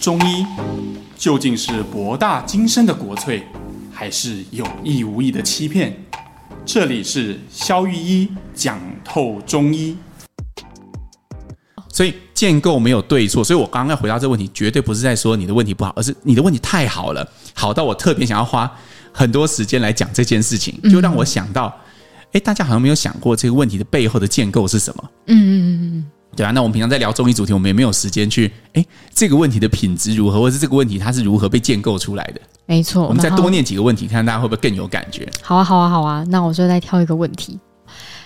中医究竟是博大精深的国粹，还是有意无意的欺骗？这里是肖玉一讲透中医。所以建构没有对错，所以我刚刚要回答这个问题，绝对不是在说你的问题不好，而是你的问题太好了，好到我特别想要花很多时间来讲这件事情，就让我想到，哎，大家好像没有想过这个问题的背后的建构是什么？嗯嗯嗯嗯。对啊，那我们平常在聊综艺主题，我们也没有时间去哎，这个问题的品质如何，或者是这个问题它是如何被建构出来的？没错，我们再多念几个问题，看看大家会不会更有感觉？好啊，好啊，好啊。那我就再挑一个问题。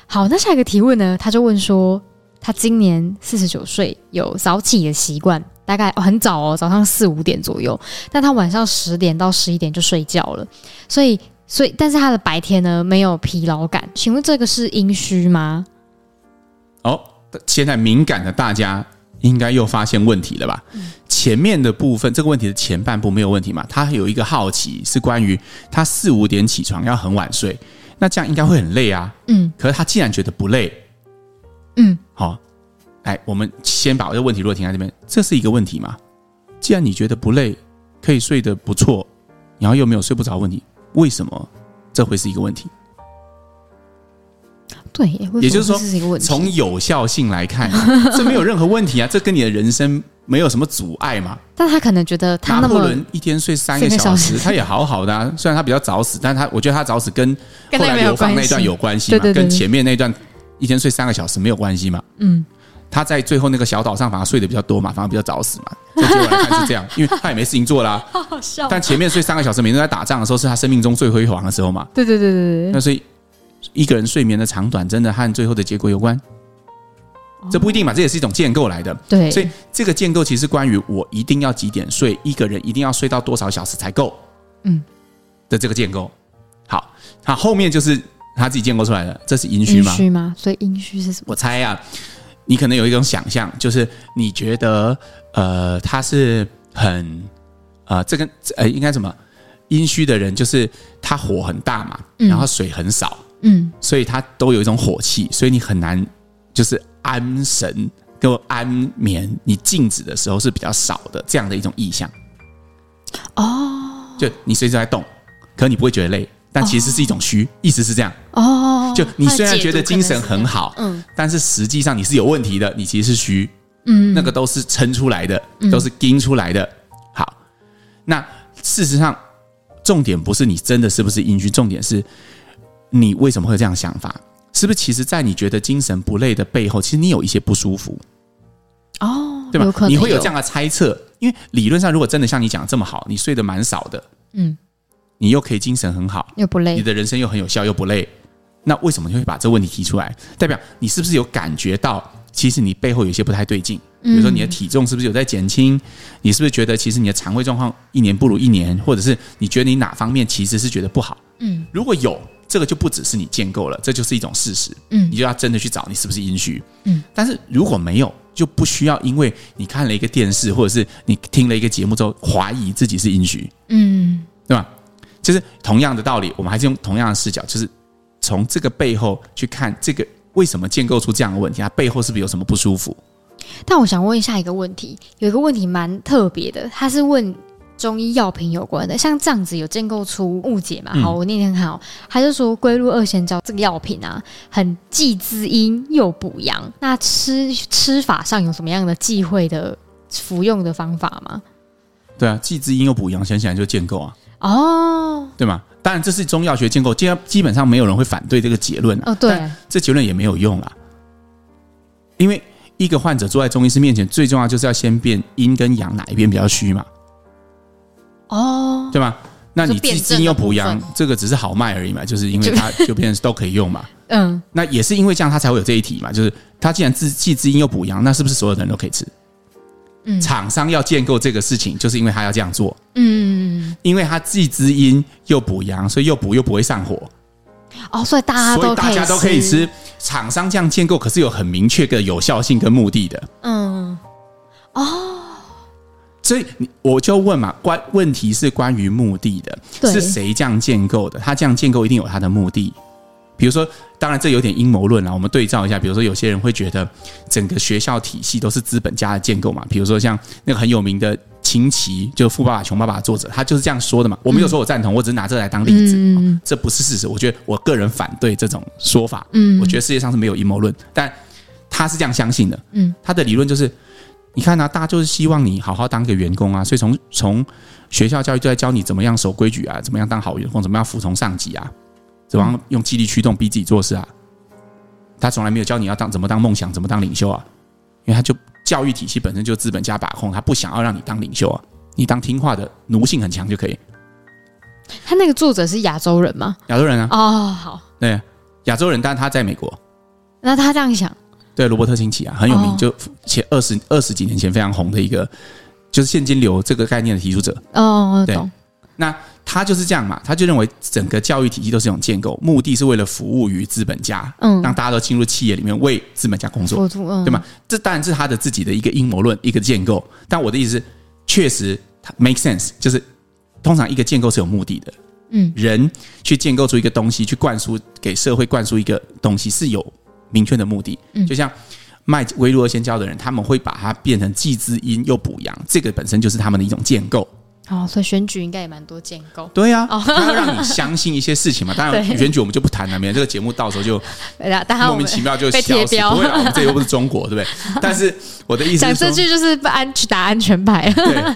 好，那下一个提问呢？他就问说，他今年四十九岁，有早起的习惯，大概很早哦，早上四五点左右，但他晚上十点到十一点就睡觉了，所以，所以，但是他的白天呢，没有疲劳感，请问这个是阴虚吗？哦。现在敏感的大家应该又发现问题了吧？前面的部分这个问题的前半部没有问题嘛？他有一个好奇是关于他四五点起床要很晚睡，那这样应该会很累啊。嗯，可是他既然觉得不累，嗯，好，哎，我们先把这个问题如果停在这边，这是一个问题嘛？既然你觉得不累，可以睡得不错，然后又没有睡不着问题，为什么这会是一个问题？对，也就是说，从有效性来看，这没有任何问题啊，这跟你的人生没有什么阻碍嘛。但他可能觉得他那么，拿破仑一天睡三个小时，他也好好的啊。虽然他比较早死，但是他我觉得他早死跟后来流放那段有关系嘛，跟前面那段一天睡三个小时没有关系嘛。嗯，他在最后那个小岛上反而睡得比较多嘛，反而比较早死嘛。这结果来看是这样，因为他也没事情做啦。好 好笑。但前面睡三个小时，每天在打仗的时候，是他生命中最辉煌的时候嘛。对对对对对。那所以。一个人睡眠的长短，真的和最后的结果有关？这不一定嘛，这也是一种建构来的。对，所以这个建构其实关于我一定要几点睡，一个人一定要睡到多少小时才够？嗯，的这个建构。好，他后面就是他自己建构出来的，这是阴虚吗？阴虚吗？所以阴虚是什么？我猜啊，你可能有一种想象，就是你觉得呃，他是很呃，这个呃，应该什么？阴虚的人就是他火很大嘛，然后水很少，嗯，所以他都有一种火气，所以你很难就是安神跟安眠。你静止的时候是比较少的，这样的一种意象。哦，就你随时在动，可你不会觉得累，但其实是一种虚，意思是这样。哦，就你虽然觉得精神很好，嗯，但是实际上你是有问题的，你其实是虚，嗯，那个都是撑出来的，都是盯出来的。好，那事实上。重点不是你真的是不是阴虚，重点是你为什么会有这样想法？是不是其实，在你觉得精神不累的背后，其实你有一些不舒服哦，对吧？你会有这样的猜测，因为理论上，如果真的像你讲的这么好，你睡得蛮少的，嗯，你又可以精神很好，又不累，你的人生又很有效，又不累，那为什么你会把这个问题提出来？代表你是不是有感觉到，其实你背后有些不太对劲？比如说你的体重是不是有在减轻？你是不是觉得其实你的肠胃状况一年不如一年？或者是你觉得你哪方面其实是觉得不好？嗯，如果有这个，就不只是你建构了，这就是一种事实。嗯，你就要真的去找你是不是阴虚。嗯，但是如果没有，就不需要因为你看了一个电视或者是你听了一个节目之后怀疑自己是阴虚。嗯，对吧？就是同样的道理，我们还是用同样的视角，就是从这个背后去看这个为什么建构出这样的问题，它背后是不是有什么不舒服？但我想问一下一个问题，有一个问题蛮特别的，他是问中医药品有关的，像这样子有建构出误解嘛？好，我念念看哦，他就说龟鹿二仙胶这个药品啊，很既滋阴又补阳，那吃吃法上有什么样的忌讳的服用的方法吗？对啊，既滋阴又补阳，想起来就建构啊，哦，对吗？当然这是中药学建构，基基本上没有人会反对这个结论啊，哦，对，这结论也没有用啦，因为。一个患者坐在中医师面前，最重要就是要先辨阴跟阳哪一边比较虚嘛？哦，对吗？那你既滋阴又补阳，这个只是好卖而已嘛，就是因为它就变成都可以用嘛。嗯，那也是因为这样，它才会有这一题嘛。就是它既然自既滋阴又补阳，那是不是所有的人都可以吃？嗯，厂商要建构这个事情，就是因为他要这样做。嗯，因为他既滋阴又补阳，所以又补又不会上火。哦，所以大家都所以大家都可以吃。厂商这样建构，可是有很明确的有效性跟目的的。嗯，哦，所以你我就问嘛，关问题是关于目的的，是谁这样建构的？他这样建构一定有他的目的。比如说，当然这有点阴谋论了。我们对照一下，比如说有些人会觉得整个学校体系都是资本家的建构嘛。比如说像那个很有名的。清崎，就《富爸爸穷爸爸》的作者，他就是这样说的嘛。我没有说我赞同，我只是拿这个来当例子，嗯，这不是事实。我觉得我个人反对这种说法。嗯，我觉得世界上是没有阴谋论，但他是这样相信的。嗯，他的理论就是，你看呢、啊，大家就是希望你好好当个员工啊，所以从从学校教育就在教你怎么样守规矩啊，怎么样当好员工，怎么样服从上级啊，怎么样用激励驱动逼自己做事啊。他从来没有教你要当怎么当梦想，怎么当领袖啊，因为他就。教育体系本身就资本家把控，他不想要让你当领袖啊，你当听话的奴性很强就可以。他那个作者是亚洲人吗？亚洲人啊。哦，好。对，亚洲人，但他在美国。那他这样想？对，罗伯特清崎啊，很有名，哦、就前二十二十几年前非常红的一个，就是现金流这个概念的提出者。哦，对。那他就是这样嘛，他就认为整个教育体系都是一种建构，目的是为了服务于资本家，嗯，让大家都进入企业里面为资本家工作，嗯、对吗？这当然是他的自己的一个阴谋论，一个建构。但我的意思是，确实它 make sense，就是通常一个建构是有目的的，嗯，人去建构出一个东西，去灌输给社会灌输一个东西是有明确的目的，嗯，就像卖微弱二仙胶的人，他们会把它变成既滋阴又补阳，这个本身就是他们的一种建构。哦，所以选举应该也蛮多建构。对呀、啊，他要让你相信一些事情嘛。当然，选举我们就不谈了，免得这个节目到时候就 莫名其妙就消失。不会啊，我们这又不是中国，对不对？但是我的意思是，讲这句就是不安去打安全牌。对。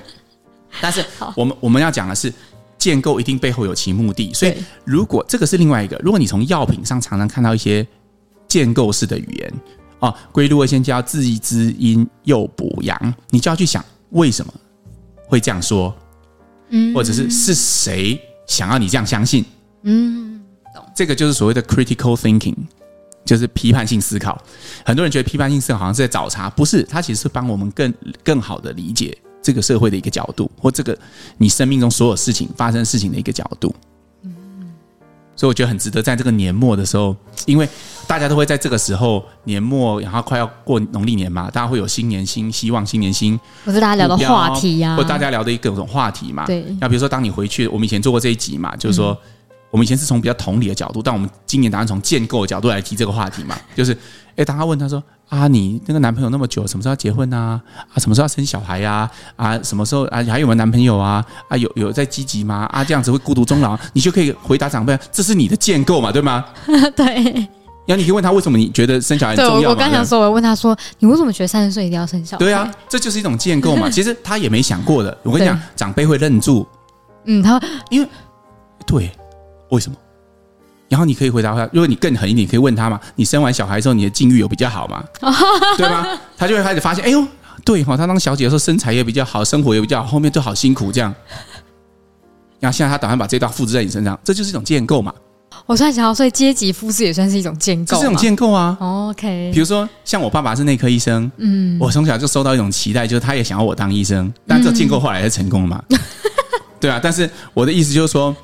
但是我们我们要讲的是，建构一定背后有其目的。所以，如果这个是另外一个，如果你从药品上常常看到一些建构式的语言啊，龟鹿二仙胶既滋阴又补阳，你就要去想为什么会这样说。嗯，或者是是谁想要你这样相信？嗯，懂。这个就是所谓的 critical thinking，就是批判性思考。很多人觉得批判性思考好像是在找茬，不是，它其实是帮我们更更好的理解这个社会的一个角度，或这个你生命中所有事情发生事情的一个角度。所以我觉得很值得在这个年末的时候，因为大家都会在这个时候年末，然后快要过农历年嘛，大家会有新年新希望，新年新，不是大家聊的话题呀、啊，或大家聊的一个种话题嘛。对。那比如说，当你回去，我们以前做过这一集嘛，就是说，我们以前是从比较同理的角度，但我们今年打算从建构的角度来提这个话题嘛，就是，哎，当他问他说。啊，你那个男朋友那么久，什么时候要结婚啊？啊，什么时候要生小孩呀？啊，什么时候啊？还有没有男朋友啊？啊，有有在积极吗？啊，这样子会孤独终老，你就可以回答长辈，这是你的建构嘛，对吗？对。然后你可以问他为什么你觉得生小孩很重要？我刚想说，我问他说，你为什么觉得三十岁一定要生小孩？对啊，这就是一种建构嘛。其实他也没想过的。我跟你讲，长辈会愣住。嗯，他因为对，为什么？然后你可以回答他，如果你更狠一点，你可以问他嘛：你生完小孩之后，你的境遇有比较好吗？对吗？他就会开始发现，哎呦，对哈，他当小姐的时候身材也比较好，生活也比较好，后面就好辛苦这样。然后现在他打算把这道复制在你身上，这就是一种建构嘛。我突然想到，所以阶级复制也算是一种建构，这是一种建构啊。OK，比如说像我爸爸是内科医生，嗯，我从小就收到一种期待，就是他也想要我当医生，但这建构后来是成功了嘛？对啊，但是我的意思就是说。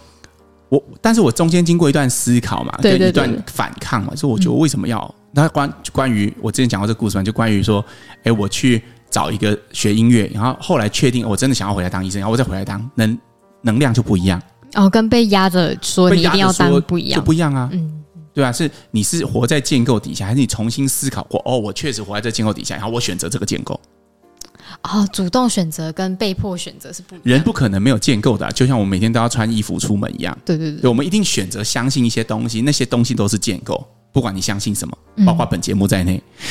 我，但是我中间经过一段思考嘛，跟一段反抗嘛，所以我觉得为什么要？那关关于我之前讲过这个故事嘛，就关于说，哎，我去找一个学音乐，然后后来确定我真的想要回来当医生，然后我再回来当，能能量就不一样。哦，跟被压着说你一定要当不一样，就不一样啊。嗯，对啊，是你是活在建构底下，还是你重新思考过？哦，我确实活在这建构底下，然后我选择这个建构。哦，主动选择跟被迫选择是不一样。人不可能没有建构的，就像我们每天都要穿衣服出门一样。对对对，对，我们一定选择相信一些东西，那些东西都是建构，不管你相信什么，包括本节目在内。嗯、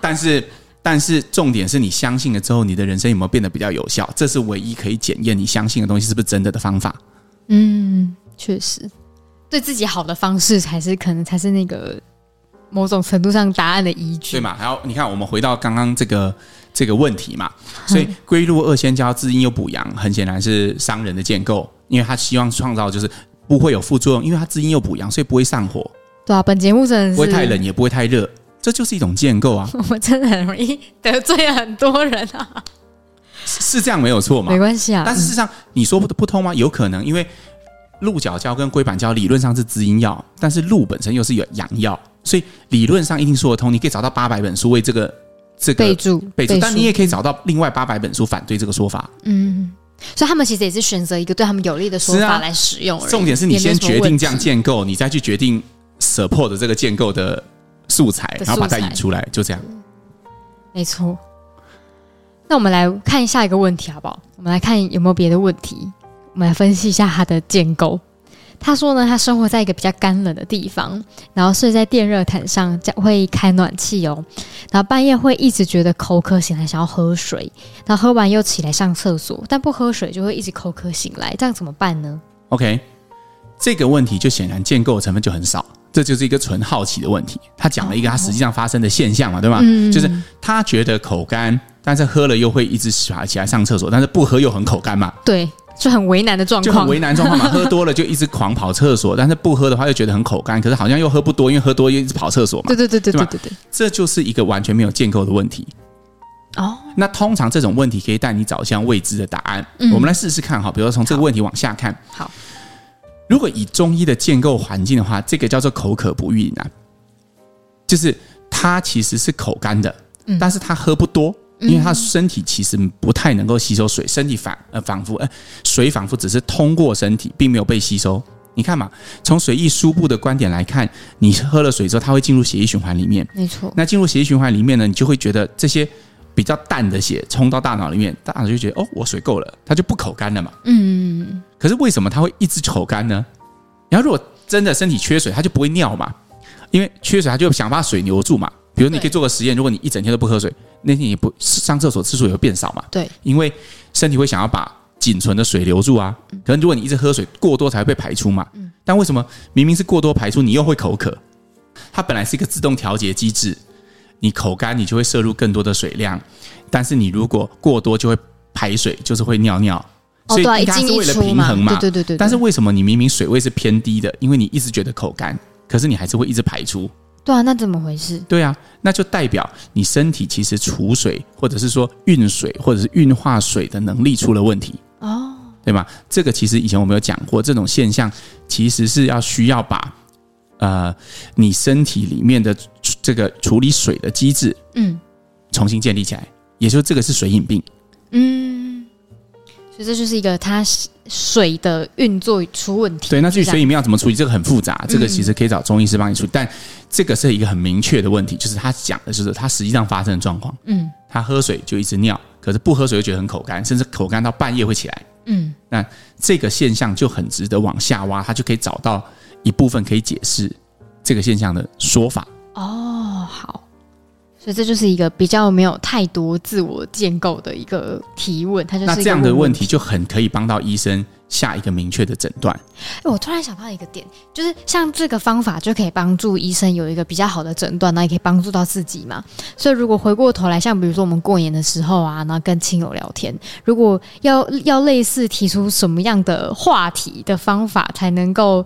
但是，但是重点是你相信了之后，你的人生有没有变得比较有效？这是唯一可以检验你相信的东西是不是真的的方法。嗯，确实，对自己好的方式才是可能才是那个某种程度上答案的依据，对嘛？然后你看，我们回到刚刚这个。这个问题嘛，所以龟鹿二仙胶滋阴又补阳，很显然是商人的建构，因为他希望创造就是不会有副作用，因为他滋阴又补阳，所以不会上火。对啊，本节目真的是不会太冷，也不会太热，这就是一种 建构啊。我真的很容易得罪很多人啊，是这样没有错嘛？没关系啊，但是事实上你说不不通吗？有可能，因为鹿角胶跟龟板胶理论上是滋阴药，但是鹿本身又是有阳药，所以理论上一定说得通。你可以找到八百本书为这个。这个备注备注，但你也可以找到另外八百本书反对这个说法。嗯，所以他们其实也是选择一个对他们有利的说法来使用。重点是你先决定这样建构，你再去决定 support 的这个建构的素材，然后把它引出来，就这样。没错。那我们来看下一个问题好不好？我们来看有没有别的问题，我们来分析一下它的建构。他说呢，他生活在一个比较干冷的地方，然后睡在电热毯上，会开暖气哦。然后半夜会一直觉得口渴，醒来想要喝水，然后喝完又起来上厕所，但不喝水就会一直口渴醒来，这样怎么办呢？OK，这个问题就显然建构成分就很少，这就是一个纯好奇的问题。他讲了一个他实际上发生的现象嘛，哦、对吧？嗯，就是他觉得口干，但是喝了又会一直起来起来上厕所，但是不喝又很口干嘛。对。就很为难的状况，就很为难状况嘛。喝多了就一直狂跑厕所，但是不喝的话又觉得很口干，可是好像又喝不多，因为喝多又一直跑厕所嘛。对对对对对对对，这就是一个完全没有建构的问题。哦，那通常这种问题可以带你找向未知的答案。嗯，我们来试试看哈，比如说从这个问题往下看。好，如果以中医的建构环境的话，这个叫做口渴不欲呢，就是它其实是口干的，但是它喝不多。因为他身体其实不太能够吸收水，身体反呃仿佛呃水仿佛只是通过身体，并没有被吸收。你看嘛，从水液输布的观点来看，你喝了水之后，它会进入血液循环里面。没错。那进入血液循环里面呢，你就会觉得这些比较淡的血冲到大脑里面，大脑就觉得哦，我水够了，它就不口干了嘛。嗯。可是为什么它会一直口干呢？然后如果真的身体缺水，它就不会尿嘛，因为缺水，它就想把水留住嘛。比如你可以做个实验，如果你一整天都不喝水，那天你不上厕所次数也会变少嘛？对，因为身体会想要把仅存的水留住啊。可能如果你一直喝水过多才会被排出嘛。嗯但为什么明明是过多排出，你又会口渴？它本来是一个自动调节机制，你口干你就会摄入更多的水量，但是你如果过多就会排水，就是会尿尿。所以它是为了平衡嘛？对对对对。但是为什么你明明水位是偏低的？因为你一直觉得口干，可是你还是会一直排出。对啊，那怎么回事？对啊，那就代表你身体其实储水，或者是说运水，或者是运化水的能力出了问题。哦，对吗？这个其实以前我们有讲过，这种现象其实是要需要把呃你身体里面的这个处理水的机制，嗯，重新建立起来，也就是这个是水饮病，嗯，所以这就是一个它水的运作出问题。对，那至于水里面要怎么处理，这个很复杂，这个其实可以找中医师帮你处理，但。这个是一个很明确的问题，就是他讲的就是他实际上发生的状况。嗯，他喝水就一直尿，可是不喝水又觉得很口干，甚至口干到半夜会起来。嗯，那这个现象就很值得往下挖，他就可以找到一部分可以解释这个现象的说法。哦，好。所以这就是一个比较没有太多自我建构的一个提问，它就是那这样的问题就很可以帮到医生下一个明确的诊断。哎，我突然想到一个点，就是像这个方法就可以帮助医生有一个比较好的诊断，那也可以帮助到自己嘛。所以如果回过头来，像比如说我们过年的时候啊，然后跟亲友聊天，如果要要类似提出什么样的话题的方法才能够。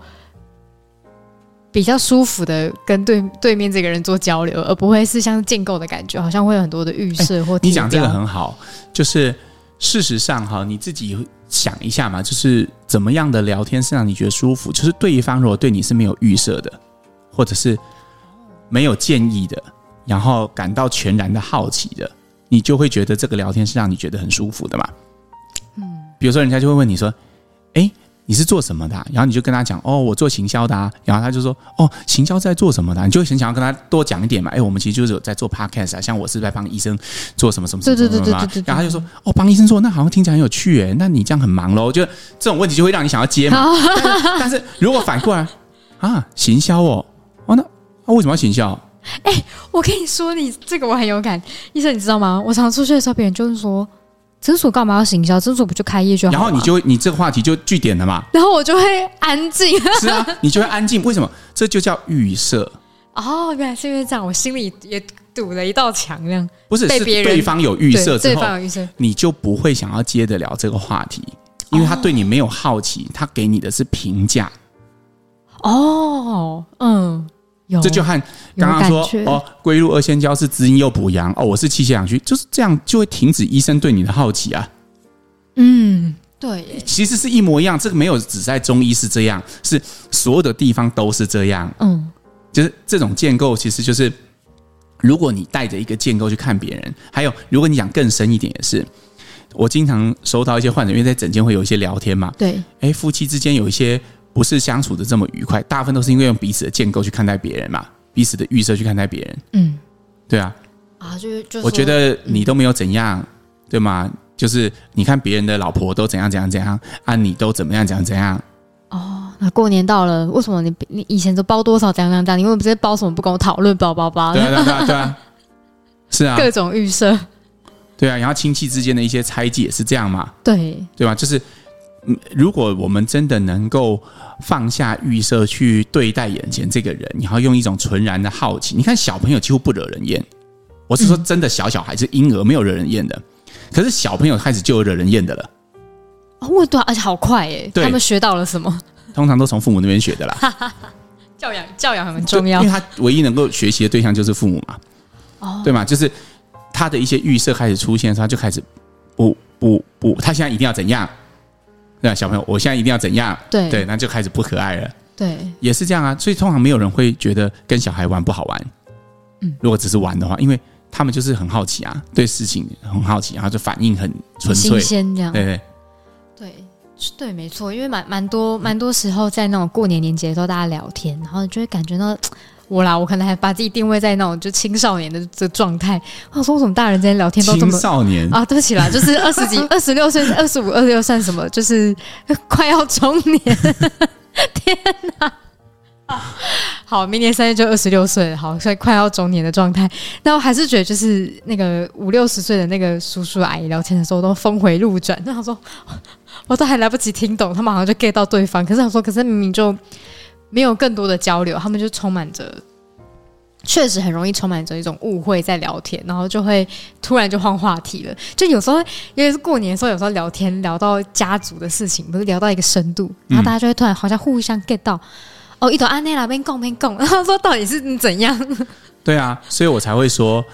比较舒服的跟对对面这个人做交流，而不会是像建构的感觉，好像会有很多的预设或。你讲这个很好，就是事实上哈，你自己想一下嘛，就是怎么样的聊天是让你觉得舒服？就是对方如果对你是没有预设的，或者是没有建议的，然后感到全然的好奇的，你就会觉得这个聊天是让你觉得很舒服的嘛。嗯，比如说人家就会问你说：“哎。”你是做什么的啊？然后你就跟他讲哦，我做行销的啊。然后他就说哦，行销在做什么的啊？你就很想要跟他多讲一点嘛。哎，我们其实就是有在做 podcast 啊，像我是在帮医生做什么什么什么什么。对对对对对。然后他就说哦，帮医生做，那好像听起来很有趣诶。那你这样很忙喽？就这种问题就会让你想要接嘛。但是，但是如果反过来啊，行销哦，哦那那为什么要行销？哎，我跟你说，你这个我很有感。医生，你知道吗？我常常出去的时候，别人就是说。诊所干嘛要行销？诊所不就开业就好？然后你就会，你这个话题就据点了嘛。然后我就会安静。是啊，你就会安静。为什么？这就叫预设。哦，原来是因为这样，我心里也堵了一道墙，这样。不是，是对方有预设之后，对方有预设，你就不会想要接得了这个话题，因为他对你没有好奇，他给你的是评价。哦，嗯。这就和刚刚说哦，龟鹿二仙胶是滋阴又补阳哦，我是气血两虚，就是这样就会停止医生对你的好奇啊。嗯，对，其实是一模一样，这个没有只在中医是这样，是所有的地方都是这样。嗯，就是这种建构，其实就是如果你带着一个建构去看别人，还有如果你讲更深一点，也是我经常收到一些患者，因为在诊间会有一些聊天嘛。对，哎，夫妻之间有一些。不是相处的这么愉快，大部分都是因为用彼此的建构去看待别人嘛，彼此的预设去看待别人。嗯，对啊，啊，就是就是，我觉得你都没有怎样，对吗？就是你看别人的老婆都怎样怎样怎样，啊，你都怎么样怎样怎样。哦，那过年到了，为什么你你以前都包多少怎样怎样怎样？你为什么直接包什么不跟我讨论？包包包。对啊对啊对啊，对啊是啊，各种预设。对啊，然后亲戚之间的一些猜忌也是这样嘛。对，对吧？就是，如果我们真的能够放下预设去对待眼前这个人，然后用一种纯然的好奇，你看小朋友几乎不惹人厌。我是说真的，小小孩是婴儿没有惹人厌的，可是小朋友开始就有惹人厌的了。哦，对，而且好快耶！他们学到了什么？通常都从父母那边学的啦。教养教养很重要，因为他唯一能够学习的对象就是父母嘛。哦，对嘛，就是。他的一些预设开始出现的时候，他就开始不不不，他现在一定要怎样？对啊，小朋友，我现在一定要怎样？对对，那就开始不可爱了。对，也是这样啊。所以通常没有人会觉得跟小孩玩不好玩。嗯，如果只是玩的话，因为他们就是很好奇啊，对事情很好奇，然后就反应很纯粹，新鲜这样。对对对对，没错。因为蛮蛮多蛮多时候在那种过年年节的时候，大家聊天，然后就会感觉到。我啦，我可能还把自己定位在那种就青少年的这状态。我说，为什么大人之间聊天都这么青少年啊？对不起啦，就是二十几、二十六岁、二十五、二十六算什么？就是 快要中年。天哪！好，明年三月就二十六岁，好，所以快要中年的状态。那我还是觉得，就是那个五六十岁的那个叔叔阿姨聊天的时候，都峰回路转。那他说，我都还来不及听懂，他们好像就 get 到对方。可是他说，可是明明就。没有更多的交流，他们就充满着，确实很容易充满着一种误会在聊天，然后就会突然就换话题了。就有时候，因为是过年的时候，有时候聊天聊到家族的事情，不是聊到一个深度，然后大家就会突然好像互相 get 到，嗯、哦，一朵安内那边共边共，然后说到底是怎样？对啊，所以我才会说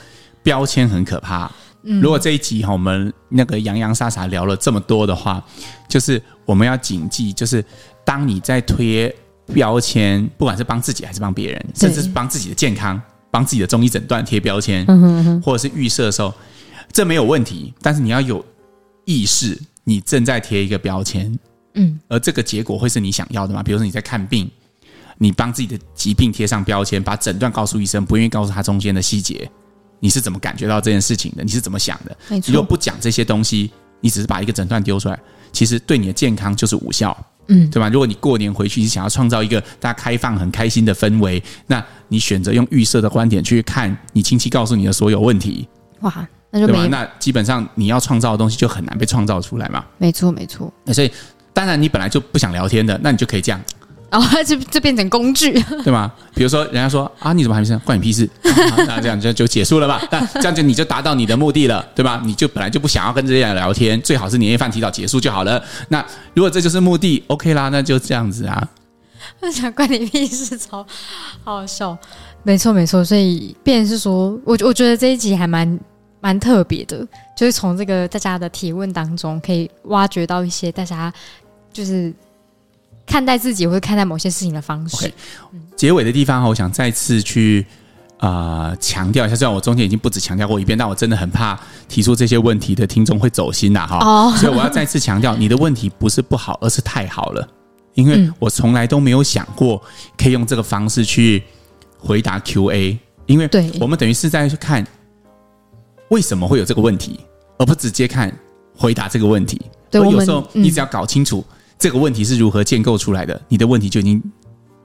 标签很可怕。嗯、如果这一集哈，我们那个洋洋洒洒聊了这么多的话，就是我们要谨记，就是当你在推。标签，不管是帮自己还是帮别人，甚至是帮自己的健康、帮自己的中医诊断贴标签，嗯哼哼，或者是预设的时候，这没有问题。但是你要有意识，你正在贴一个标签，嗯，而这个结果会是你想要的吗？比如说你在看病，你帮自己的疾病贴上标签，把诊断告诉医生，不愿意告诉他中间的细节，你是怎么感觉到这件事情的？你是怎么想的？没错。如果不讲这些东西，你只是把一个诊断丢出来，其实对你的健康就是无效。嗯，对吧？如果你过年回去，你想要创造一个大家开放、很开心的氛围，那你选择用预设的观点去看你亲戚告诉你的所有问题，哇，那就没对吧？那基本上你要创造的东西就很难被创造出来嘛。没错，没错。那所以，当然你本来就不想聊天的，那你就可以这样。然后就就变成工具，对吗？比如说，人家说啊，你怎么还没生？关你屁事！那这样就就结束了吧？那这样就你就达到你的目的了，对吧？你就本来就不想要跟这些人聊天，最好是年夜饭提早结束就好了。那如果这就是目的，OK 啦，那就这样子啊。那想关你屁事，超好好笑。没错，没错。所以，便是说，我我觉得这一集还蛮蛮特别的，就是从这个大家的提问当中，可以挖掘到一些大家就是。看待自己或者看待某些事情的方式。Okay, 结尾的地方哈，我想再次去啊、呃、强调一下，虽然我中间已经不止强调过一遍，但我真的很怕提出这些问题的听众会走心呐哈。哦，所以我要再次强调，你的问题不是不好，而是太好了，因为我从来都没有想过可以用这个方式去回答 Q&A，因为我们等于是在看为什么会有这个问题，而不直接看回答这个问题。对，有时候你只要搞清楚。这个问题是如何建构出来的？你的问题就已经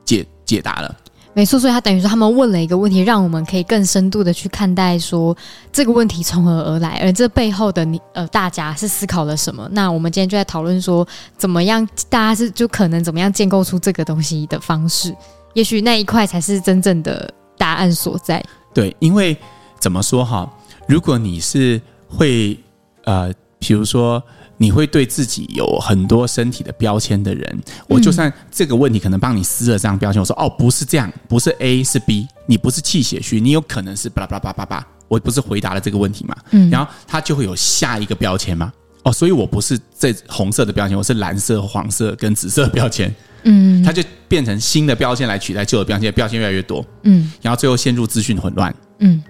解解答了。没错，所以他等于说他们问了一个问题，让我们可以更深度的去看待说这个问题从何而来，而这背后的你呃大家是思考了什么？那我们今天就在讨论说，怎么样大家是就可能怎么样建构出这个东西的方式？也许那一块才是真正的答案所在。对，因为怎么说哈？如果你是会呃，比如说。你会对自己有很多身体的标签的人，我就算这个问题可能帮你撕了这张标签，我说哦，不是这样，不是 A 是 B，你不是气血虚，你有可能是巴拉巴拉巴拉巴拉，我不是回答了这个问题嘛？嗯，然后他就会有下一个标签嘛？哦，所以我不是这红色的标签，我是蓝色、黄色跟紫色的标签，嗯，他就变成新的标签来取代旧的标签，标签越来越多，嗯，然后最后陷入资讯混乱，嗯，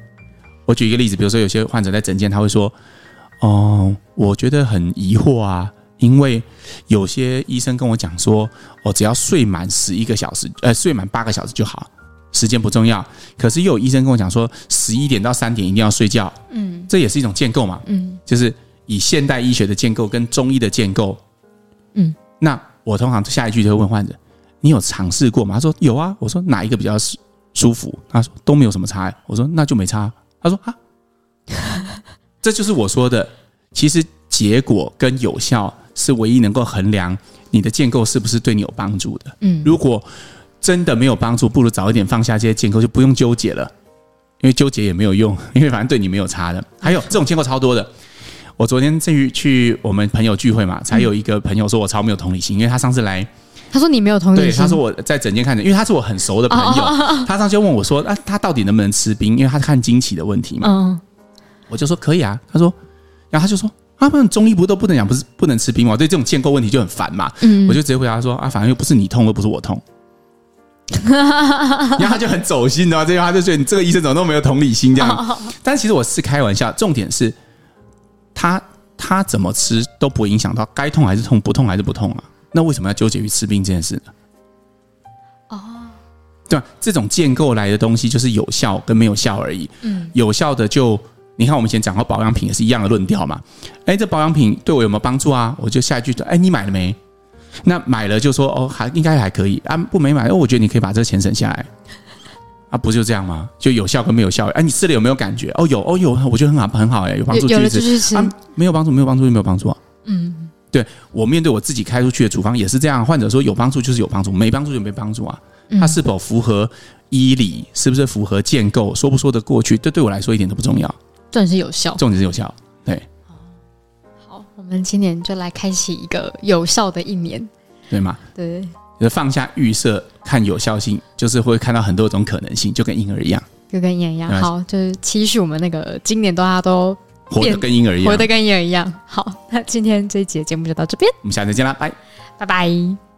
我举一个例子，比如说有些患者在诊间，他会说。哦，我觉得很疑惑啊，因为有些医生跟我讲说，我只要睡满十一个小时，呃，睡满八个小时就好，时间不重要。可是又有医生跟我讲说，十一点到三点一定要睡觉，嗯，这也是一种建构嘛，嗯，就是以现代医学的建构跟中医的建构，嗯，那我通常下一句就会问患者：“你有尝试过吗？”他说：“有啊。”我说：“哪一个比较舒服？”他说：“都没有什么差。”我说：“那就没差。”他说：“啊，这就是我说的，其实结果跟有效是唯一能够衡量你的建构是不是对你有帮助的。嗯，如果真的没有帮助，不如早一点放下这些建构，就不用纠结了，因为纠结也没有用，因为反正对你没有差的。还有这种建构超多的。”我昨天去去我们朋友聚会嘛，才有一个朋友说我超没有同理心，因为他上次来，他说你没有同理心，对，他说我在整间看着，因为他是我很熟的朋友，他上次就问我说，啊，他到底能不能吃冰？因为他看经期的问题嘛，嗯，我就说可以啊，他说，然后他就说，啊，不然中医不都不能讲，不是不能吃冰吗？对这种建构问题就很烦嘛，嗯，我就直接回答说，啊，反正又不是你痛，又不是我痛，然后他就很走心的，这句话就觉得你这个医生怎么都没有同理心这样，但其实我是开玩笑，重点是。他他怎么吃都不会影响到该痛还是痛，不痛还是不痛啊？那为什么要纠结于吃冰这件事呢？哦，对吧？这种建构来的东西就是有效跟没有效而已。嗯，有效的就你看，我们以前讲过保养品也是一样的论调嘛。哎，这保养品对我有没有帮助啊？我就下一句说：哎，你买了没？那买了就说哦，还应该还可以啊。不没买哦，我觉得你可以把这个钱省下来。啊，不就这样吗？就有效跟没有效？哎，你吃了有没有感觉？哦，有哦，有，我觉得很好，很好，哎，有帮助，有继续吃啊，没有帮助，没有帮助就没有帮助啊。嗯，对，我面对我自己开出去的处方也是这样，患者说有帮助就是有帮助，没帮助就没帮助啊。它是否符合医理？是不是符合建构？说不说得过去？这对，对我来说一点都不重要，重点是有效，重点是有效。对，好，我们今年就来开启一个有效的一年，对吗？对。就是放下预设，看有效性，就是会看到很多种可能性，就跟婴儿一样，就跟婴儿一样。好，就是期许我们那个今年大家都活得跟婴儿一样，活得跟婴儿一样。好，那今天这一集的节目就到这边，我们下次再见啦，拜拜拜。